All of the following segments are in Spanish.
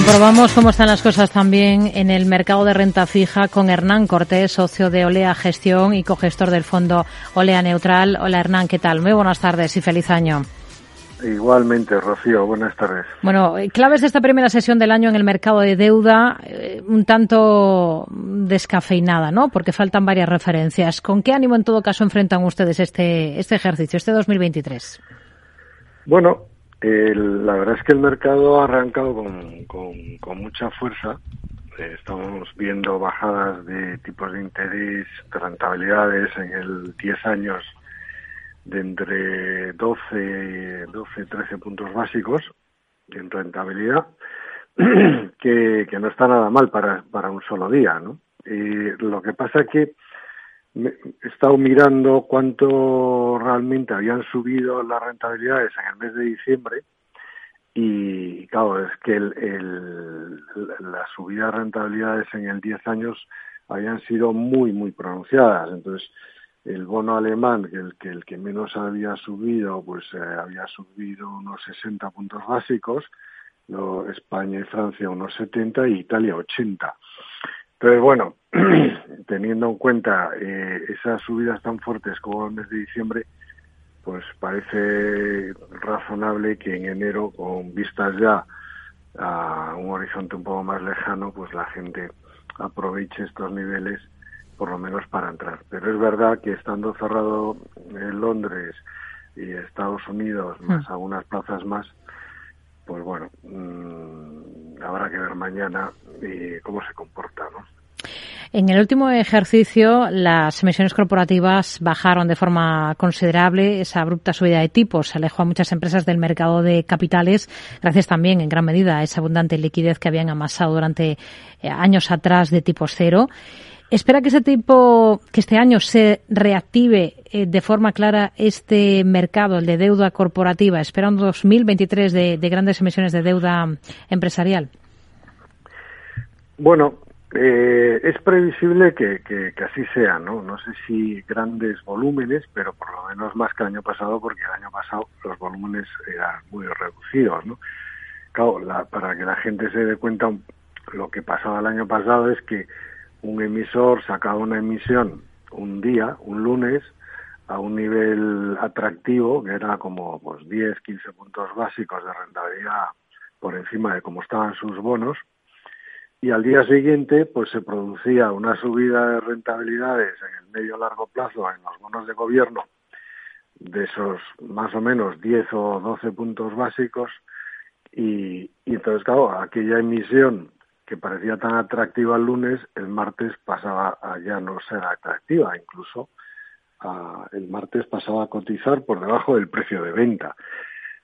Comprobamos cómo están las cosas también en el mercado de renta fija con Hernán Cortés, socio de Olea Gestión y cogestor del fondo Olea Neutral. Hola Hernán, ¿qué tal? Muy buenas tardes y feliz año. Igualmente, Rocío, buenas tardes. Bueno, eh, claves de esta primera sesión del año en el mercado de deuda, eh, un tanto descafeinada, ¿no? Porque faltan varias referencias. ¿Con qué ánimo, en todo caso, enfrentan ustedes este, este ejercicio, este 2023? Bueno, la verdad es que el mercado ha arrancado con, con, mucha fuerza. Eh, estamos viendo bajadas de tipos de interés, de rentabilidades en el 10 años de entre 12, 12 13 puntos básicos en rentabilidad, que, que no está nada mal para, para un solo día, ¿no? Y lo que pasa que he estado mirando cuánto realmente habían subido las rentabilidades en el mes de diciembre y claro, es que el, el, la subida de rentabilidades en el 10 años habían sido muy, muy pronunciadas. Entonces, el bono alemán, que el que, el que menos había subido, pues eh, había subido unos 60 puntos básicos, España y Francia unos 70 y Italia 80. Entonces, bueno, teniendo en cuenta eh, esas subidas tan fuertes como el mes de diciembre, pues parece razonable que en enero, con vistas ya a un horizonte un poco más lejano, pues la gente aproveche estos niveles por lo menos para entrar. Pero es verdad que estando cerrado en Londres y Estados Unidos, más hmm. algunas plazas más, pues bueno, mmm, habrá que ver mañana y cómo se comporta, ¿no? En el último ejercicio, las emisiones corporativas bajaron de forma considerable. Esa abrupta subida de tipos alejó a muchas empresas del mercado de capitales, gracias también, en gran medida, a esa abundante liquidez que habían amasado durante eh, años atrás de tipos cero. ¿Espera que ese tipo, que este año se reactive eh, de forma clara este mercado, el de deuda corporativa? ¿Espera un 2023 de, de grandes emisiones de deuda empresarial? Bueno, eh, es previsible que, que, así sea, ¿no? No sé si grandes volúmenes, pero por lo menos más que el año pasado, porque el año pasado los volúmenes eran muy reducidos, ¿no? Claro, la, para que la gente se dé cuenta, lo que pasaba el año pasado es que un emisor sacaba una emisión un día, un lunes, a un nivel atractivo, que era como pues 10, 15 puntos básicos de rentabilidad por encima de cómo estaban sus bonos, y al día siguiente pues se producía una subida de rentabilidades en el medio largo plazo en los bonos de gobierno de esos más o menos 10 o 12 puntos básicos y, y entonces claro aquella emisión que parecía tan atractiva el lunes el martes pasaba a ya no ser atractiva. Incluso el martes pasaba a cotizar por debajo del precio de venta.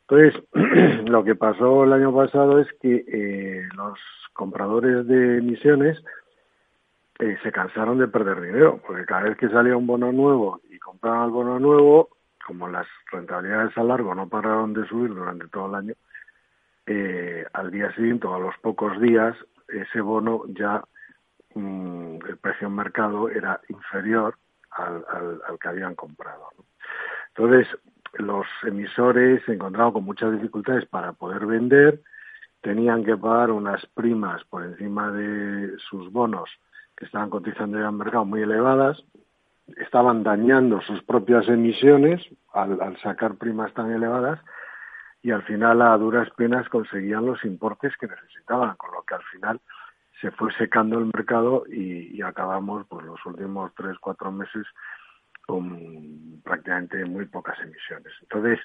Entonces, lo que pasó el año pasado es que eh, los compradores de emisiones eh, se cansaron de perder dinero, porque cada vez que salía un bono nuevo y compraban el bono nuevo, como las rentabilidades a largo no pararon de subir durante todo el año, eh, al día siguiente o a los pocos días, ese bono ya, mm, el precio en mercado era inferior al, que habían comprado. Entonces, los emisores se encontraban con muchas dificultades para poder vender, tenían que pagar unas primas por encima de sus bonos que estaban cotizando en el mercado muy elevadas, estaban dañando sus propias emisiones al, sacar primas tan elevadas y al final a duras penas conseguían los importes que necesitaban, con lo que al final se fue secando el mercado y, acabamos pues los últimos tres, cuatro meses con prácticamente muy pocas emisiones. Entonces,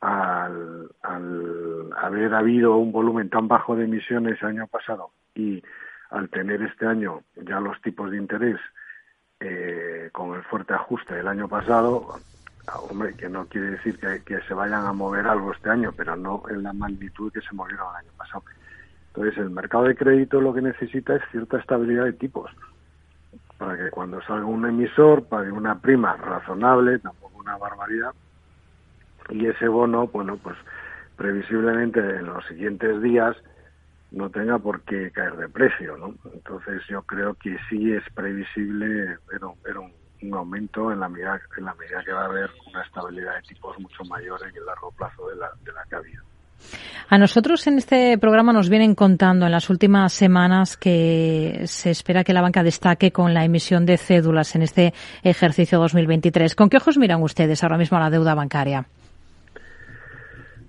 al, al haber habido un volumen tan bajo de emisiones el año pasado y al tener este año ya los tipos de interés eh, con el fuerte ajuste del año pasado, hombre, que no quiere decir que, se vayan a mover algo este año, pero no en la magnitud que se movieron el año pasado. Entonces, el mercado de crédito lo que necesita es cierta estabilidad de tipos para que cuando salga un emisor pague una prima razonable, tampoco una barbaridad, y ese bono, bueno, pues previsiblemente en los siguientes días no tenga por qué caer de precio, ¿no? Entonces yo creo que sí es previsible ver un, un, aumento en la medida en la medida que va a haber una estabilidad de tipos mucho mayor en el largo plazo de la, de la que ha habido. A nosotros en este programa nos vienen contando en las últimas semanas que se espera que la banca destaque con la emisión de cédulas en este ejercicio 2023. ¿Con qué ojos miran ustedes ahora mismo a la deuda bancaria?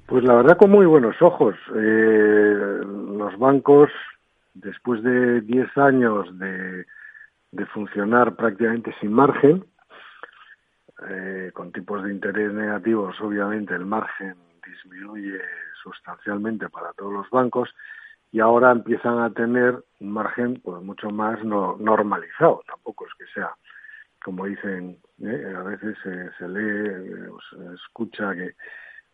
Pues la verdad con muy buenos ojos. Eh, los bancos, después de 10 años de, de funcionar prácticamente sin margen, eh, con tipos de interés negativos, obviamente el margen disminuye sustancialmente para todos los bancos y ahora empiezan a tener un margen pues mucho más no, normalizado. Tampoco es que sea, como dicen, ¿eh? a veces se lee, se escucha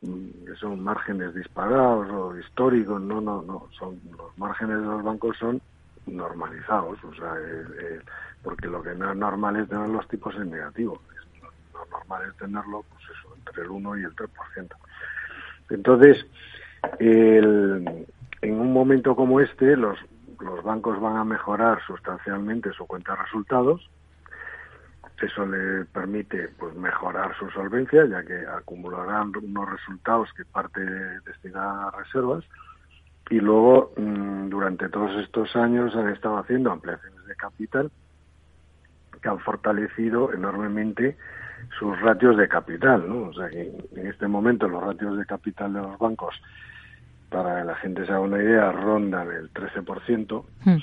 mm, que, son márgenes disparados o históricos. No, no, no. Son los márgenes de los bancos son normalizados, o sea, porque lo que no es normal es tener los tipos en negativo. Lo normal es tenerlo, pues eso, entre el 1 y el 3%. Entonces, en un momento como este, los, los bancos van a mejorar sustancialmente su cuenta de resultados. Eso le permite pues, mejorar su solvencia, ya que acumularán unos resultados que parte destinada a reservas. Y luego, mm, durante todos estos años, han estado haciendo ampliaciones de capital que han fortalecido enormemente sus ratios de capital, ¿no? O sea que en este momento los ratios de capital de los bancos, para que la gente se haga una idea, rondan el 13%. Hmm.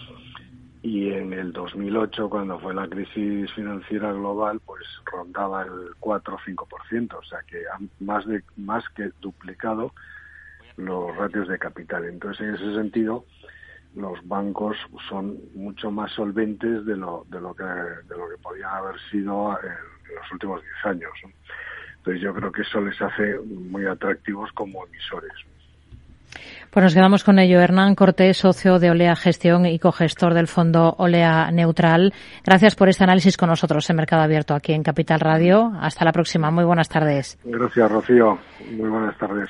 Y en el 2008, cuando fue la crisis financiera global, pues rondaba el 4 o 5%. O sea que han más, de, más que duplicado los ratios de capital. Entonces, en ese sentido, los bancos son mucho más solventes de lo, de lo, que, de lo que podían haber sido en, los últimos 10 años. Entonces yo creo que eso les hace muy atractivos como emisores. Pues nos quedamos con ello. Hernán Cortés, socio de Olea Gestión y cogestor del fondo Olea Neutral. Gracias por este análisis con nosotros en Mercado Abierto aquí en Capital Radio. Hasta la próxima. Muy buenas tardes. Gracias, Rocío. Muy buenas tardes.